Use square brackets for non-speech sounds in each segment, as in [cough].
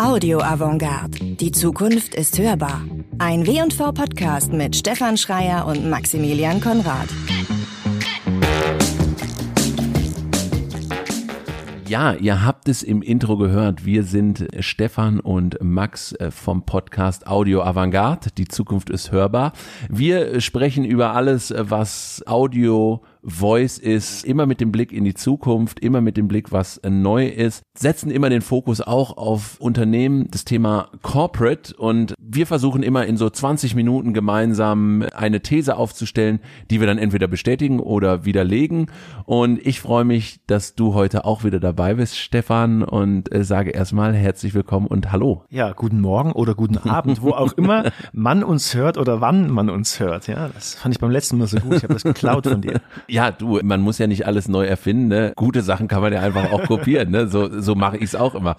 Audio Avantgarde. Die Zukunft ist hörbar. Ein W&V Podcast mit Stefan Schreier und Maximilian Konrad. Ja, ihr habt es im Intro gehört. Wir sind Stefan und Max äh, vom Podcast Audio Avantgarde. Die Zukunft ist hörbar. Wir sprechen über alles, was Audio Voice ist, immer mit dem Blick in die Zukunft, immer mit dem Blick, was neu ist, setzen immer den Fokus auch auf Unternehmen, das Thema Corporate und wir versuchen immer in so 20 Minuten gemeinsam eine These aufzustellen, die wir dann entweder bestätigen oder widerlegen und ich freue mich, dass du heute auch wieder dabei bist, Stefan und äh, sage erstmal herzlich willkommen und hallo. Ja, guten Morgen oder guten [laughs] Abend, wo auch immer man uns hört oder wann man uns hört. Ja, das fand ich beim letzten Mal so gut. Ich habe das geklaut von dir. Ja, du, man muss ja nicht alles neu erfinden. Ne? Gute Sachen kann man ja einfach auch kopieren. Ne? So, so mache ich es auch immer.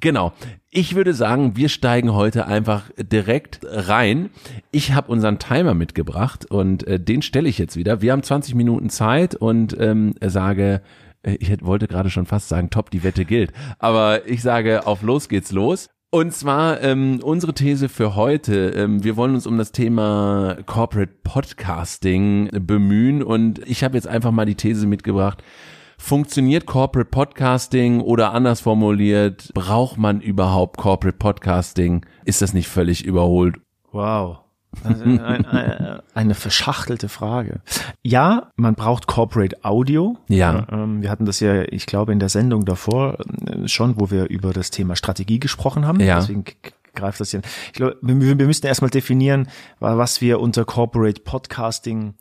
Genau. Ich würde sagen, wir steigen heute einfach direkt rein. Ich habe unseren Timer mitgebracht und äh, den stelle ich jetzt wieder. Wir haben 20 Minuten Zeit und ähm, sage, äh, ich wollte gerade schon fast sagen, top, die Wette gilt. Aber ich sage, auf los geht's los. Und zwar ähm, unsere These für heute. Ähm, wir wollen uns um das Thema Corporate Podcasting bemühen und ich habe jetzt einfach mal die These mitgebracht. Funktioniert Corporate Podcasting oder anders formuliert, braucht man überhaupt Corporate Podcasting? Ist das nicht völlig überholt? Wow. Also eine, eine verschachtelte Frage. Ja, man braucht Corporate Audio. Ja. Ähm, wir hatten das ja, ich glaube, in der Sendung davor äh, schon, wo wir über das Thema Strategie gesprochen haben. Ja. Deswegen greift das hier. Ich glaube, wir, wir müssten erstmal definieren, was wir unter Corporate Podcasting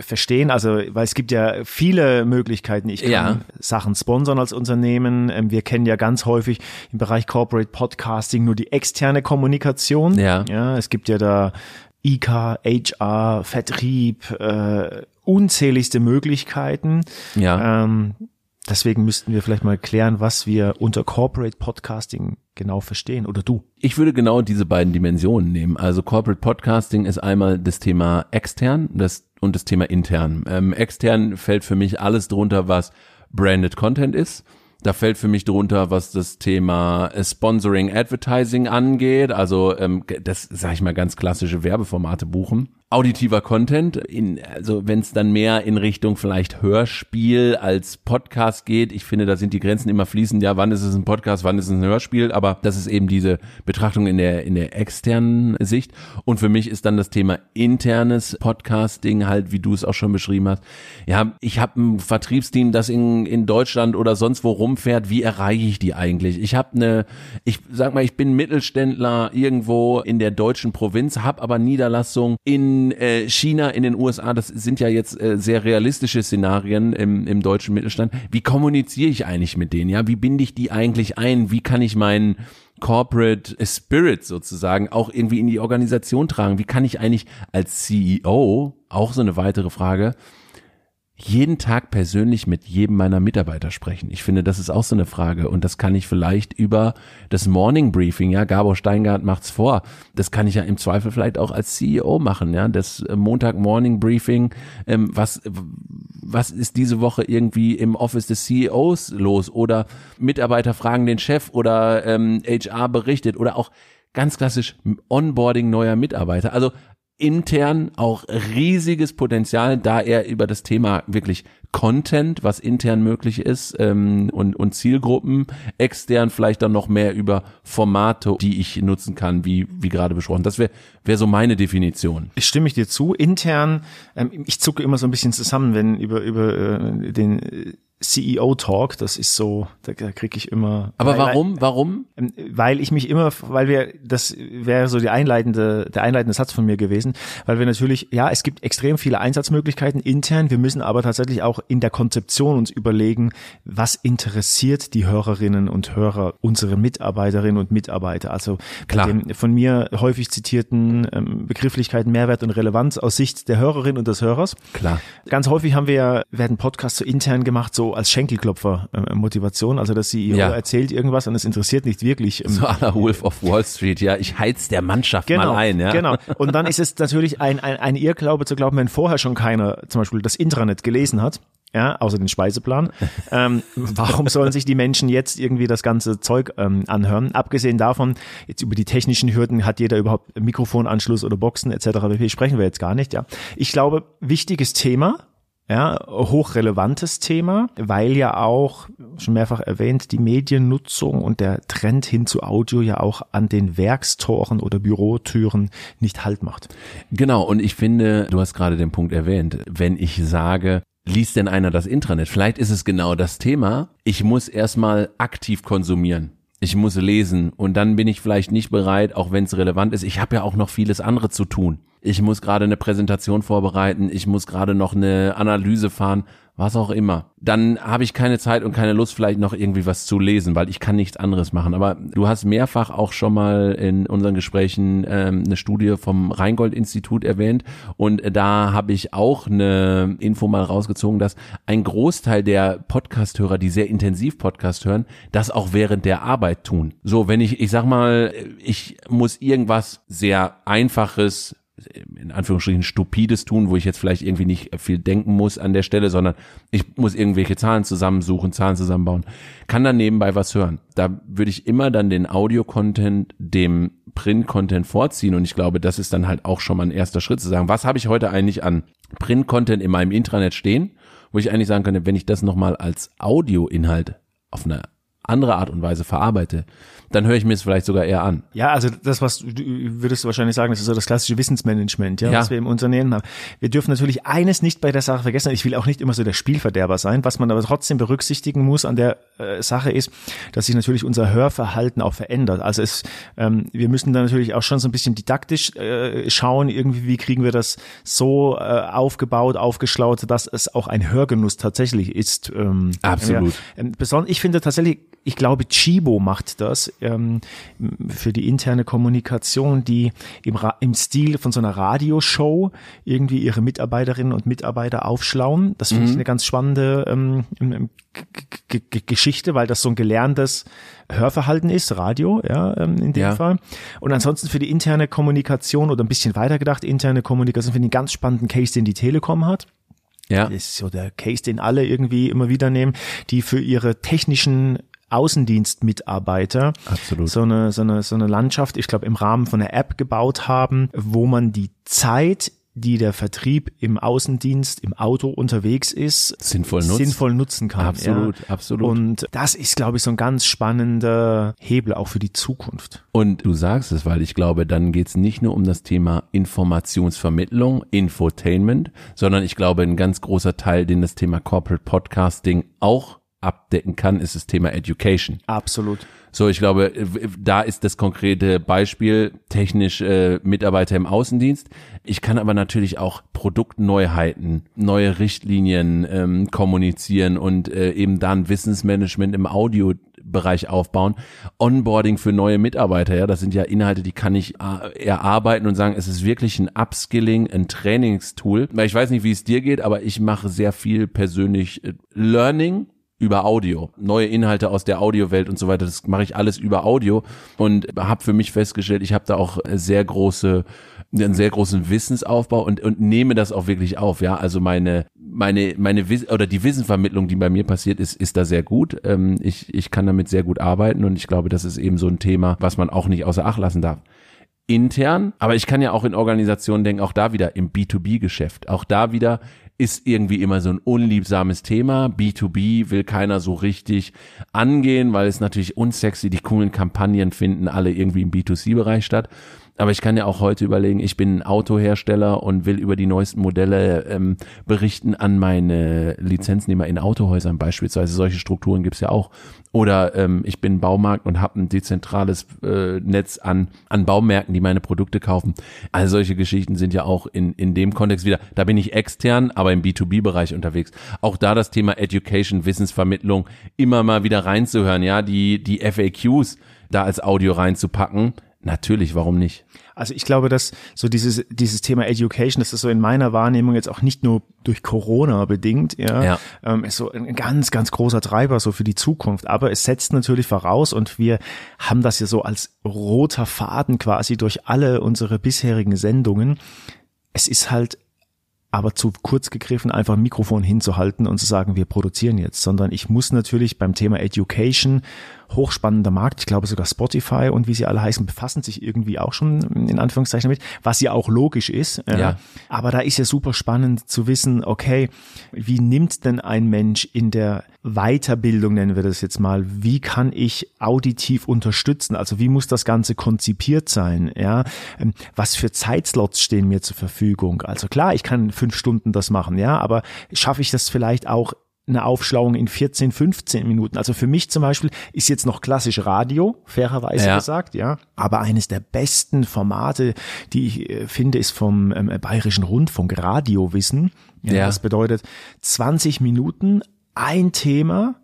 verstehen. Also, weil es gibt ja viele Möglichkeiten. Ich kann Ja. Sachen sponsern als Unternehmen. Ähm, Wir kennen ja ganz häufig im Bereich Corporate Podcasting nur die externe Kommunikation. Ja. Ja, es gibt ja da IK, HR, Vertrieb, äh, unzähligste Möglichkeiten. Ja. Ähm, deswegen müssten wir vielleicht mal klären, was wir unter Corporate Podcasting genau verstehen. Oder du. Ich würde genau diese beiden Dimensionen nehmen. Also Corporate Podcasting ist einmal das Thema extern das, und das Thema intern. Ähm, extern fällt für mich alles drunter, was branded Content ist. Da fällt für mich drunter, was das Thema äh, Sponsoring, Advertising angeht. Also ähm, das, sage ich mal, ganz klassische Werbeformate buchen. Auditiver Content, in, also wenn es dann mehr in Richtung vielleicht Hörspiel als Podcast geht. Ich finde, da sind die Grenzen immer fließend. Ja, wann ist es ein Podcast, wann ist es ein Hörspiel? Aber das ist eben diese Betrachtung in der in der externen Sicht. Und für mich ist dann das Thema internes Podcasting halt, wie du es auch schon beschrieben hast. Ja, ich habe ein Vertriebsteam, das in in Deutschland oder sonst wo rumfährt. Wie erreiche ich die eigentlich? Ich habe eine, ich sag mal, ich bin Mittelständler irgendwo in der deutschen Provinz, habe aber Niederlassung in äh, China, in den USA. Das sind ja jetzt äh, sehr realistische Szenarien im, im deutschen Mittelstand. Wie kommuniziere ich eigentlich mit denen? Ja, wie binde ich die eigentlich ein? Wie kann ich meinen Corporate Spirit sozusagen auch irgendwie in die Organisation tragen? Wie kann ich eigentlich als CEO, auch so eine weitere Frage, jeden Tag persönlich mit jedem meiner Mitarbeiter sprechen? Ich finde, das ist auch so eine Frage und das kann ich vielleicht über das Morning Briefing, ja, Gabor Steingart macht's vor. Das kann ich ja im Zweifel vielleicht auch als CEO machen, ja, das äh, Montag Morning Briefing, ähm, was was ist diese Woche irgendwie im Office des CEOs los oder Mitarbeiter fragen den Chef oder ähm, HR berichtet oder auch ganz klassisch Onboarding neuer Mitarbeiter. Also intern auch riesiges Potenzial, da er über das Thema wirklich Content, was intern möglich ist ähm, und, und Zielgruppen, extern vielleicht dann noch mehr über Formate, die ich nutzen kann, wie, wie gerade besprochen. Das wäre wär so meine Definition. Ich stimme ich dir zu. Intern, ähm, ich zucke immer so ein bisschen zusammen, wenn über, über äh, den äh, CEO-Talk, das ist so, da, da kriege ich immer. Aber warum, warum? ähm, Weil ich mich immer, weil wir, das wäre so die einleitende, der einleitende Satz von mir gewesen, weil wir natürlich, ja, es gibt extrem viele Einsatzmöglichkeiten intern, wir müssen aber tatsächlich auch in der Konzeption uns überlegen, was interessiert die Hörerinnen und Hörer, unsere Mitarbeiterinnen und Mitarbeiter. Also Klar. von mir häufig zitierten ähm, Begrifflichkeiten Mehrwert und Relevanz aus Sicht der Hörerin und des Hörers. Klar. Ganz häufig haben wir, werden Podcasts so intern gemacht, so als Schenkelklopfer-Motivation. Also der CEO Ja. erzählt irgendwas und es interessiert nicht wirklich. ähm, So à la Wolf of Wall Street, ja, ich heiz der Mannschaft Genau, mal ein, ja. genau. Und dann ist es natürlich ein, ein, ein Irrglaube zu glauben, wenn vorher schon keiner zum Beispiel das Intranet gelesen hat, ja, außer den Speiseplan. [laughs] ähm, warum sollen sich die Menschen jetzt irgendwie das ganze Zeug ähm, anhören? Abgesehen davon, jetzt über die technischen Hürden hat jeder überhaupt Mikrofonanschluss oder Boxen etc. sprechen wir jetzt gar nicht. Ja, ich glaube, wichtiges Thema. Ja, hochrelevantes Thema, weil ja auch, schon mehrfach erwähnt, die Mediennutzung und der Trend hin zu Audio ja auch an den Werkstoren oder Bürotüren nicht Halt macht. Genau, und ich finde, du hast gerade den Punkt erwähnt, wenn ich sage, liest denn einer das Intranet? Vielleicht ist es genau das Thema. Ich muss erstmal aktiv konsumieren. Ich muss lesen und dann bin ich vielleicht nicht bereit, auch wenn es relevant ist. Ich habe ja auch noch vieles andere zu tun. Ich muss gerade eine Präsentation vorbereiten, ich muss gerade noch eine Analyse fahren was auch immer, dann habe ich keine Zeit und keine Lust, vielleicht noch irgendwie was zu lesen, weil ich kann nichts anderes machen. Aber du hast mehrfach auch schon mal in unseren Gesprächen ähm, eine Studie vom Rheingold-Institut erwähnt und da habe ich auch eine Info mal rausgezogen, dass ein Großteil der Podcast-Hörer, die sehr intensiv Podcast hören, das auch während der Arbeit tun. So, wenn ich, ich sag mal, ich muss irgendwas sehr Einfaches in Anführungsstrichen stupides tun, wo ich jetzt vielleicht irgendwie nicht viel denken muss an der Stelle, sondern ich muss irgendwelche Zahlen zusammensuchen, Zahlen zusammenbauen, kann dann nebenbei was hören. Da würde ich immer dann den Audio-Content dem Print-Content vorziehen und ich glaube, das ist dann halt auch schon mal ein erster Schritt zu sagen, was habe ich heute eigentlich an Print-Content in meinem Intranet stehen, wo ich eigentlich sagen könnte, wenn ich das nochmal als Audio-Inhalt auf eine andere Art und Weise verarbeite, dann höre ich mir es vielleicht sogar eher an. Ja, also das, was du, würdest du wahrscheinlich sagen, das ist so das klassische Wissensmanagement, ja, ja, was wir im Unternehmen haben. Wir dürfen natürlich eines nicht bei der Sache vergessen. Ich will auch nicht immer so der Spielverderber sein. Was man aber trotzdem berücksichtigen muss an der äh, Sache ist, dass sich natürlich unser Hörverhalten auch verändert. Also es, ähm, wir müssen da natürlich auch schon so ein bisschen didaktisch äh, schauen, irgendwie, wie kriegen wir das so äh, aufgebaut, aufgeschlaut, dass es auch ein Hörgenuss tatsächlich ist. Ähm, Absolut. Ja, ähm, besonders, ich finde tatsächlich, ich glaube, Chibo macht das ähm, für die interne Kommunikation, die im, im Stil von so einer Radioshow irgendwie ihre Mitarbeiterinnen und Mitarbeiter aufschlauen. Das finde mhm. ich eine ganz spannende ähm, Geschichte, weil das so ein gelerntes Hörverhalten ist, Radio, ja, ähm, in dem ja. Fall. Und ansonsten für die interne Kommunikation oder ein bisschen weiter gedacht, interne Kommunikation, finde ich einen ganz spannenden Case, den die Telekom hat. Ja. Das ist so der Case, den alle irgendwie immer wieder nehmen, die für ihre technischen Außendienstmitarbeiter Absolut. so eine so eine so eine Landschaft, ich glaube im Rahmen von einer App gebaut haben, wo man die Zeit die der Vertrieb im Außendienst, im Auto unterwegs ist, sinnvoll, nutzt. sinnvoll nutzen kann. Absolut, ja. absolut. Und das ist, glaube ich, so ein ganz spannender Hebel auch für die Zukunft. Und du sagst es, weil ich glaube, dann geht es nicht nur um das Thema Informationsvermittlung, Infotainment, sondern ich glaube, ein ganz großer Teil, den das Thema Corporate Podcasting auch abdecken kann, ist das Thema Education. Absolut. So, ich glaube, da ist das konkrete Beispiel technisch äh, Mitarbeiter im Außendienst. Ich kann aber natürlich auch Produktneuheiten, neue Richtlinien ähm, kommunizieren und äh, eben dann Wissensmanagement im Audiobereich aufbauen. Onboarding für neue Mitarbeiter, ja, das sind ja Inhalte, die kann ich äh, erarbeiten und sagen, es ist wirklich ein Upskilling, ein Trainingstool. Weil ich weiß nicht, wie es dir geht, aber ich mache sehr viel persönlich äh, Learning über Audio, neue Inhalte aus der Audiowelt und so weiter. Das mache ich alles über Audio und habe für mich festgestellt, ich habe da auch sehr große einen sehr großen Wissensaufbau und und nehme das auch wirklich auf, ja. Also meine meine meine Wiss oder die Wissenvermittlung, die bei mir passiert ist, ist da sehr gut. Ähm, ich ich kann damit sehr gut arbeiten und ich glaube, das ist eben so ein Thema, was man auch nicht außer Acht lassen darf intern, aber ich kann ja auch in Organisationen denken, auch da wieder im B2B-Geschäft, auch da wieder ist irgendwie immer so ein unliebsames Thema. B2B will keiner so richtig angehen, weil es natürlich unsexy, die coolen Kampagnen finden alle irgendwie im B2C-Bereich statt. Aber ich kann ja auch heute überlegen, ich bin Autohersteller und will über die neuesten Modelle ähm, berichten an meine Lizenznehmer in Autohäusern beispielsweise. Solche Strukturen gibt's ja auch. Oder ähm, ich bin Baumarkt und habe ein dezentrales äh, Netz an, an Baumärkten, die meine Produkte kaufen. Also solche Geschichten sind ja auch in, in dem Kontext wieder, da bin ich extern, aber im B2B-Bereich unterwegs. Auch da das Thema Education, Wissensvermittlung immer mal wieder reinzuhören, ja, die, die FAQs da als Audio reinzupacken Natürlich, warum nicht? Also ich glaube, dass so dieses, dieses Thema Education, das ist so in meiner Wahrnehmung jetzt auch nicht nur durch Corona bedingt, ja, ja. Ähm, ist so ein ganz, ganz großer Treiber so für die Zukunft. Aber es setzt natürlich voraus und wir haben das ja so als roter Faden quasi durch alle unsere bisherigen Sendungen. Es ist halt aber zu kurz gegriffen, einfach ein Mikrofon hinzuhalten und zu sagen, wir produzieren jetzt, sondern ich muss natürlich beim Thema Education hochspannender Markt. Ich glaube sogar Spotify und wie sie alle heißen, befassen sich irgendwie auch schon in Anführungszeichen damit, was ja auch logisch ist. Ja. Aber da ist ja super spannend zu wissen, okay, wie nimmt denn ein Mensch in der Weiterbildung, nennen wir das jetzt mal, wie kann ich auditiv unterstützen? Also wie muss das Ganze konzipiert sein? Ja, ähm, was für Zeitslots stehen mir zur Verfügung? Also klar, ich kann fünf Stunden das machen, ja, aber schaffe ich das vielleicht auch eine Aufschlauung in 14, 15 Minuten. Also für mich zum Beispiel ist jetzt noch klassisch Radio, fairerweise ja. gesagt, ja. Aber eines der besten Formate, die ich äh, finde, ist vom ähm, Bayerischen Rundfunk Radiowissen. Ja, ja. Das bedeutet 20 Minuten, ein Thema,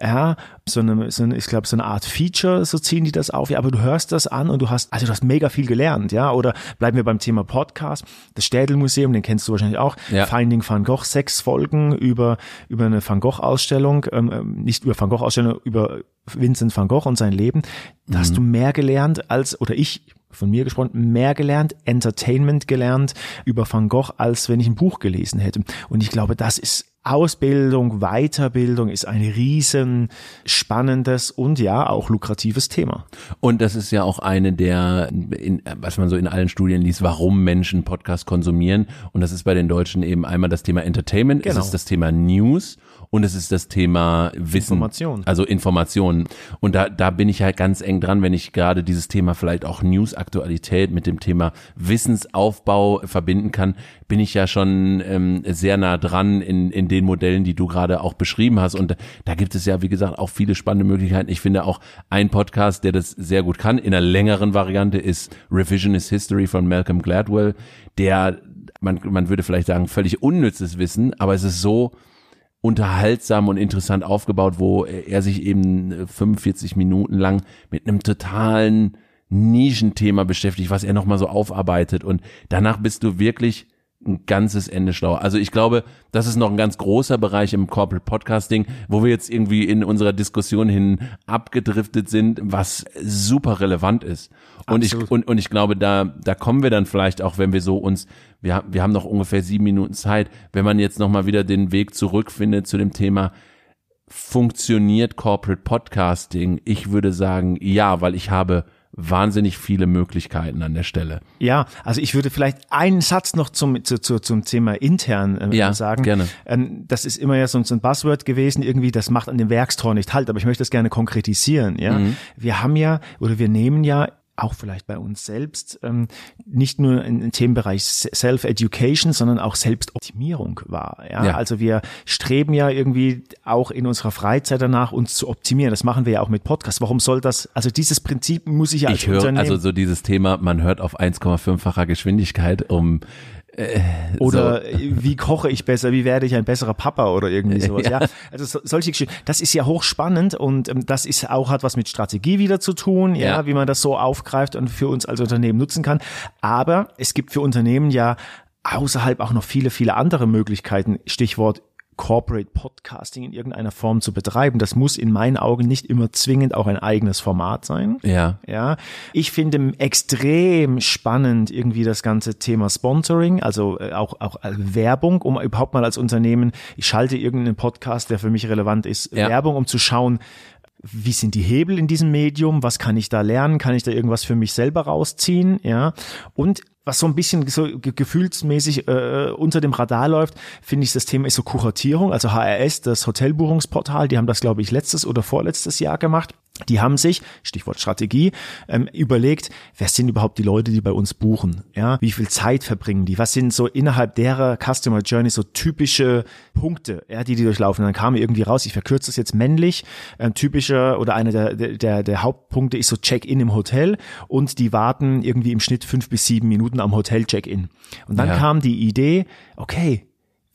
ja, so eine, so eine ich glaube, so eine Art Feature, so ziehen die das auf, ja, aber du hörst das an und du hast, also du hast mega viel gelernt, ja, oder bleiben wir beim Thema Podcast, das Städelmuseum, den kennst du wahrscheinlich auch, ja. Finding Van Gogh, sechs Folgen über, über eine Van Gogh Ausstellung, ähm, ähm nicht über Van Gogh Ausstellung, über Vincent van Gogh und sein Leben, da mhm. hast du mehr gelernt als, oder ich, von mir gesprochen, mehr gelernt, Entertainment gelernt über Van Gogh, als wenn ich ein Buch gelesen hätte. Und ich glaube, das ist Ausbildung, Weiterbildung ist ein riesen spannendes und ja auch lukratives Thema. Und das ist ja auch eine der, in, was man so in allen Studien liest, warum Menschen Podcast konsumieren. Und das ist bei den Deutschen eben einmal das Thema Entertainment, genau. es ist das Thema News und es ist das Thema Wissen. Information. Also Informationen. Und da, da bin ich halt ganz eng dran, wenn ich gerade dieses Thema vielleicht auch News-Aktualität mit dem Thema Wissensaufbau verbinden kann, bin ich ja schon ähm, sehr nah dran in, in den Modellen, die du gerade auch beschrieben hast. Und da gibt es ja, wie gesagt, auch viele spannende Möglichkeiten. Ich finde auch ein Podcast, der das sehr gut kann, in einer längeren Variante, ist Revisionist History von Malcolm Gladwell, der man, man würde vielleicht sagen, völlig unnützes Wissen, aber es ist so unterhaltsam und interessant aufgebaut, wo er sich eben 45 äh, Minuten lang mit einem totalen Nischenthema beschäftigt, was er nochmal so aufarbeitet. Und danach bist du wirklich ein ganzes Ende schlau. Also ich glaube, das ist noch ein ganz großer Bereich im Corporate Podcasting, wo wir jetzt irgendwie in unserer Diskussion hin abgedriftet sind, was super relevant ist. Und Absolut. ich, und, und ich glaube, da, da kommen wir dann vielleicht auch, wenn wir so uns, wir, wir haben noch ungefähr sieben Minuten Zeit, wenn man jetzt nochmal wieder den Weg zurückfindet zu dem Thema, funktioniert Corporate Podcasting? Ich würde sagen, ja, weil ich habe wahnsinnig viele Möglichkeiten an der Stelle. Ja, also ich würde vielleicht einen Satz noch zum, zu, zu, zum Thema intern äh, ja, sagen. Gerne. Ähm, das ist immer ja so, so, ein Buzzword gewesen, irgendwie, das macht an dem Werkstor nicht halt, aber ich möchte das gerne konkretisieren. Ja, mhm. Wir haben ja oder wir nehmen ja auch vielleicht bei uns selbst, ähm, nicht nur im Themenbereich Self-Education, sondern auch Selbstoptimierung war. Ja? ja? Also wir streben ja irgendwie auch in unserer Freizeit danach, uns zu optimieren. Das machen wir ja auch mit Podcasts. Warum soll das, also dieses Prinzip muss ich ja ich höre, Also so dieses Thema, man hört auf 1,5-facher Geschwindigkeit, um äh, oder so. [laughs] wie koche ich besser, wie werde ich ein besserer Papa oder irgendwie [laughs] sowas. Ja. ja. Also so, solche Geschichten. Das ist ja hochspannend und ähm, das ist auch hat was mit Strategie wieder zu tun, ja, ja, wie man das so aufgreift und für uns als Unternehmen nutzen kann. Aber es gibt für Unternehmen ja außerhalb auch noch viele, viele andere Möglichkeiten. Stichwort Corporate Podcasting in irgendeiner Form zu betreiben. Das muss in meinen Augen nicht immer zwingend auch ein eigenes Format sein. Ja. Ja. Ich finde extrem spannend irgendwie das ganze Thema Sponsoring, also äh, auch, auch Werbung, um überhaupt mal als Unternehmen, ich schalte irgendeinen Podcast, der für mich relevant ist, ja. Werbung, um zu schauen, wie sind die Hebel in diesem Medium? Was kann ich da lernen? Kann ich da irgendwas für mich selber rausziehen? Ja. Und was so ein bisschen so gefühlsmäßig äh, unter dem Radar läuft, finde ich, das Thema ist so Kuratierung, also HRS, das Hotelbuchungsportal, die haben das, glaube ich, letztes oder vorletztes Jahr gemacht. Die haben sich, Stichwort Strategie, ähm, überlegt, wer sind überhaupt die Leute, die bei uns buchen? Ja, wie viel Zeit verbringen die? Was sind so innerhalb derer Customer Journey so typische Punkte, ja, die die durchlaufen? dann kam irgendwie raus, ich verkürze das jetzt männlich, ähm, typischer oder einer der, der, der Hauptpunkte ist so Check-in im Hotel und die warten irgendwie im Schnitt fünf bis sieben Minuten Minuten am Hotel Check-in. Und dann ja. kam die Idee, okay,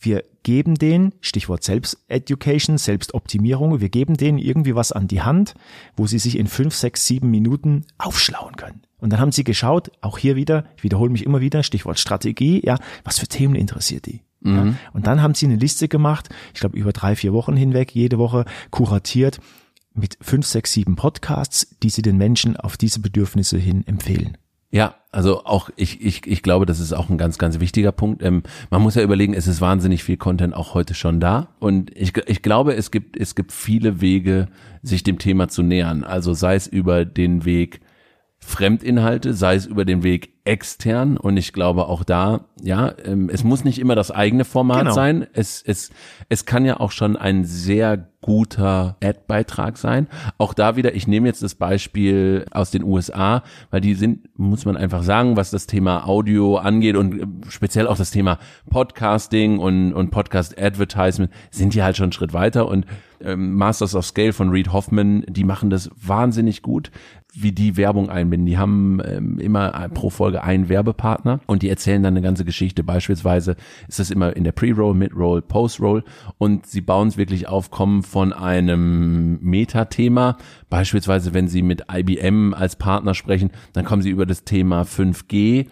wir geben denen, Stichwort Selbsteducation, Selbstoptimierung, wir geben denen irgendwie was an die Hand, wo sie sich in fünf, sechs, sieben Minuten aufschlauen können. Und dann haben sie geschaut, auch hier wieder, ich wiederhole mich immer wieder, Stichwort Strategie, ja, was für Themen interessiert die? Mhm. Ja, und dann haben sie eine Liste gemacht, ich glaube über drei, vier Wochen hinweg, jede Woche kuratiert mit fünf, sechs, sieben Podcasts, die sie den Menschen auf diese Bedürfnisse hin empfehlen. Ja, also auch ich, ich, ich glaube, das ist auch ein ganz, ganz wichtiger Punkt. Ähm, man muss ja überlegen, es ist wahnsinnig viel Content auch heute schon da. Und ich, ich glaube, es gibt, es gibt viele Wege, sich dem Thema zu nähern. Also sei es über den Weg Fremdinhalte, sei es über den Weg extern und ich glaube auch da, ja, ähm, es muss nicht immer das eigene Format genau. sein. Es, es, es kann ja auch schon ein sehr guter Ad-Beitrag sein. Auch da wieder, ich nehme jetzt das Beispiel aus den USA, weil die sind, muss man einfach sagen, was das Thema Audio angeht und äh, speziell auch das Thema Podcasting und, und Podcast-Advertisement sind die halt schon einen Schritt weiter und ähm, Masters of Scale von Reed Hoffman, die machen das wahnsinnig gut wie die Werbung einbinden. Die haben ähm, immer pro Folge einen Werbepartner und die erzählen dann eine ganze Geschichte. Beispielsweise ist das immer in der Pre-Roll, Mid-Roll, Post-Roll und sie bauen es wirklich auf, kommen von einem Metathema. Beispielsweise, wenn sie mit IBM als Partner sprechen, dann kommen sie über das Thema 5G äh,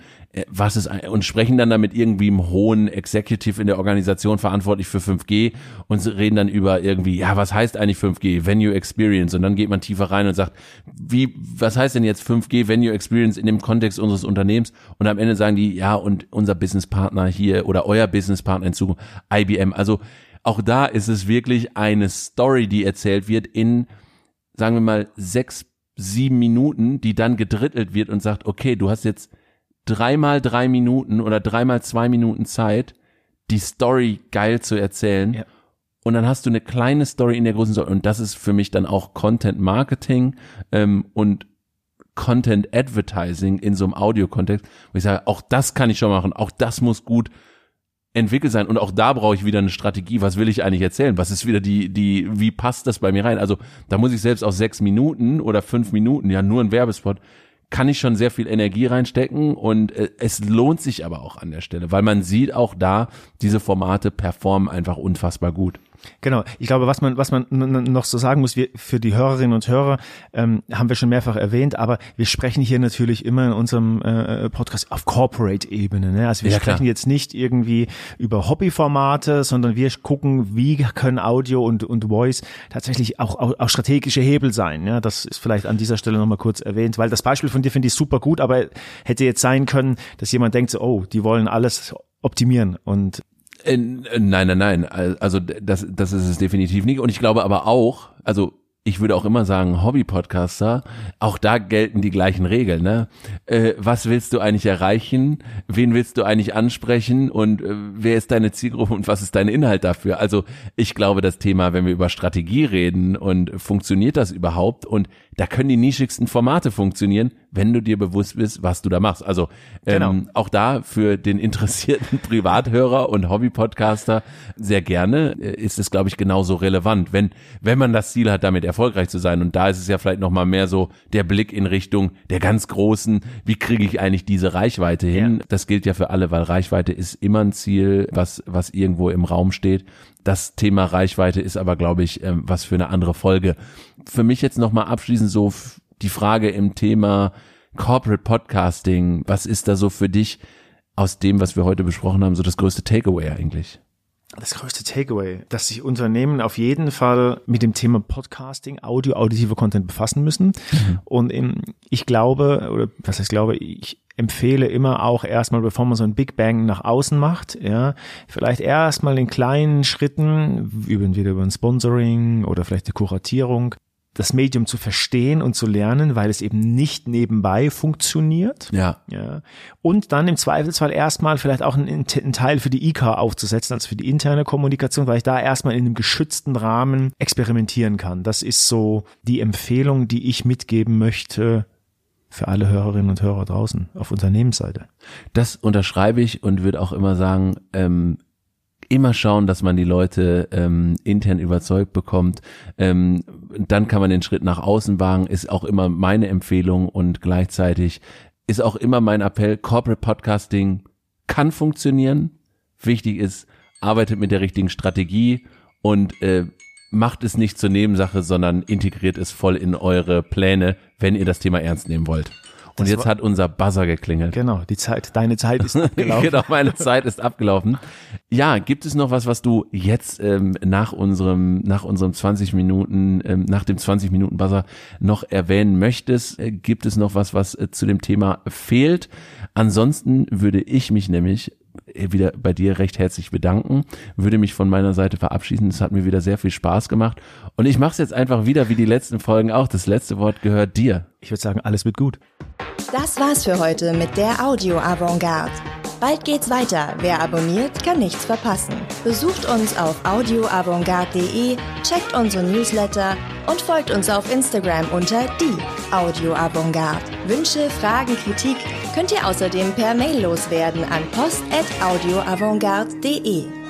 was ist und sprechen dann damit irgendwie im hohen Executive in der Organisation verantwortlich für 5G und reden dann über irgendwie, ja, was heißt eigentlich 5G, Venue Experience. Und dann geht man tiefer rein und sagt, wie, was heißt denn jetzt 5G Venue Experience in dem Kontext unseres Unternehmens? Und am Ende sagen die, ja, und unser Businesspartner hier oder euer Businesspartner in Zukunft, IBM, also auch da ist es wirklich eine Story, die erzählt wird in, sagen wir mal, sechs, sieben Minuten, die dann gedrittelt wird und sagt, okay, du hast jetzt dreimal drei Minuten oder dreimal zwei Minuten Zeit, die Story geil zu erzählen. Ja. Und dann hast du eine kleine Story in der großen Story. Und das ist für mich dann auch Content Marketing ähm, und Content Advertising in so einem Audio-Kontext, wo ich sage, auch das kann ich schon machen, auch das muss gut entwickelt sein und auch da brauche ich wieder eine Strategie. Was will ich eigentlich erzählen? Was ist wieder die, die, wie passt das bei mir rein? Also da muss ich selbst aus sechs Minuten oder fünf Minuten, ja nur ein Werbespot, kann ich schon sehr viel Energie reinstecken und äh, es lohnt sich aber auch an der Stelle, weil man sieht auch da, diese Formate performen einfach unfassbar gut. Genau. Ich glaube, was man, was man noch so sagen muss, wir, für die Hörerinnen und Hörer, ähm, haben wir schon mehrfach erwähnt, aber wir sprechen hier natürlich immer in unserem äh, Podcast auf Corporate-Ebene. Ne? Also wir ja, sprechen klar. jetzt nicht irgendwie über Hobbyformate, sondern wir gucken, wie können Audio und, und Voice tatsächlich auch, auch, auch strategische Hebel sein. Ja? Das ist vielleicht an dieser Stelle nochmal kurz erwähnt, weil das Beispiel von dir finde ich super gut, aber hätte jetzt sein können, dass jemand denkt so, oh, die wollen alles optimieren und nein, nein, nein. Also das, das ist es definitiv nicht. Und ich glaube aber auch, also ich würde auch immer sagen, Hobby-Podcaster, auch da gelten die gleichen Regeln. Ne? Äh, was willst du eigentlich erreichen? Wen willst du eigentlich ansprechen? Und äh, wer ist deine Zielgruppe und was ist dein Inhalt dafür? Also ich glaube, das Thema, wenn wir über Strategie reden und funktioniert das überhaupt und da können die nischigsten Formate funktionieren, wenn du dir bewusst bist, was du da machst. Also ähm, genau. auch da für den interessierten [laughs] Privathörer und Hobby-Podcaster sehr gerne äh, ist es, glaube ich, genauso relevant, wenn wenn man das Ziel hat, damit erfolgreich zu sein. Und da ist es ja vielleicht noch mal mehr so der Blick in Richtung der ganz großen. Wie kriege ich eigentlich diese Reichweite hin? Ja. Das gilt ja für alle, weil Reichweite ist immer ein Ziel, was was irgendwo im Raum steht. Das Thema Reichweite ist aber, glaube ich, ähm, was für eine andere Folge. Für mich jetzt noch mal abschließend so die Frage im Thema Corporate Podcasting. Was ist da so für dich aus dem, was wir heute besprochen haben, so das größte Takeaway eigentlich? Das größte Takeaway, dass sich Unternehmen auf jeden Fall mit dem Thema Podcasting, Audio, auditiver Content befassen müssen. Mhm. Und ich glaube, oder was heißt glaube, ich empfehle immer auch erstmal, bevor man so ein Big Bang nach außen macht, ja, vielleicht erstmal in kleinen Schritten, entweder über ein Sponsoring oder vielleicht eine Kuratierung, das Medium zu verstehen und zu lernen, weil es eben nicht nebenbei funktioniert. Ja. ja. Und dann im Zweifelsfall erstmal vielleicht auch einen, einen Teil für die IK aufzusetzen, also für die interne Kommunikation, weil ich da erstmal in einem geschützten Rahmen experimentieren kann. Das ist so die Empfehlung, die ich mitgeben möchte für alle Hörerinnen und Hörer draußen auf Unternehmensseite. Das unterschreibe ich und würde auch immer sagen, ähm, immer schauen, dass man die Leute ähm, intern überzeugt bekommt. Ähm, dann kann man den Schritt nach außen wagen, ist auch immer meine Empfehlung und gleichzeitig ist auch immer mein Appell, Corporate Podcasting kann funktionieren. Wichtig ist, arbeitet mit der richtigen Strategie und äh, macht es nicht zur Nebensache, sondern integriert es voll in eure Pläne, wenn ihr das Thema ernst nehmen wollt. Und jetzt hat unser Buzzer geklingelt. Genau, die Zeit, deine Zeit ist [laughs] abgelaufen. genau, meine Zeit ist abgelaufen. Ja, gibt es noch was, was du jetzt ähm, nach unserem, nach unserem 20 Minuten, ähm, nach dem 20 Minuten Buzzer noch erwähnen möchtest? Äh, gibt es noch was, was äh, zu dem Thema fehlt? Ansonsten würde ich mich nämlich wieder bei dir recht herzlich bedanken, würde mich von meiner Seite verabschieden. Es hat mir wieder sehr viel Spaß gemacht und ich mache es jetzt einfach wieder wie die letzten Folgen auch. Das letzte Wort gehört dir. Ich würde sagen, alles wird gut. Das war's für heute mit der Audio Avantgarde. Bald geht's weiter. Wer abonniert, kann nichts verpassen. Besucht uns auf audioavantgarde.de, checkt unsere Newsletter und folgt uns auf Instagram unter die Audio Avantgarde. Wünsche, Fragen, Kritik könnt ihr außerdem per Mail loswerden an post@audioavantgarde.de.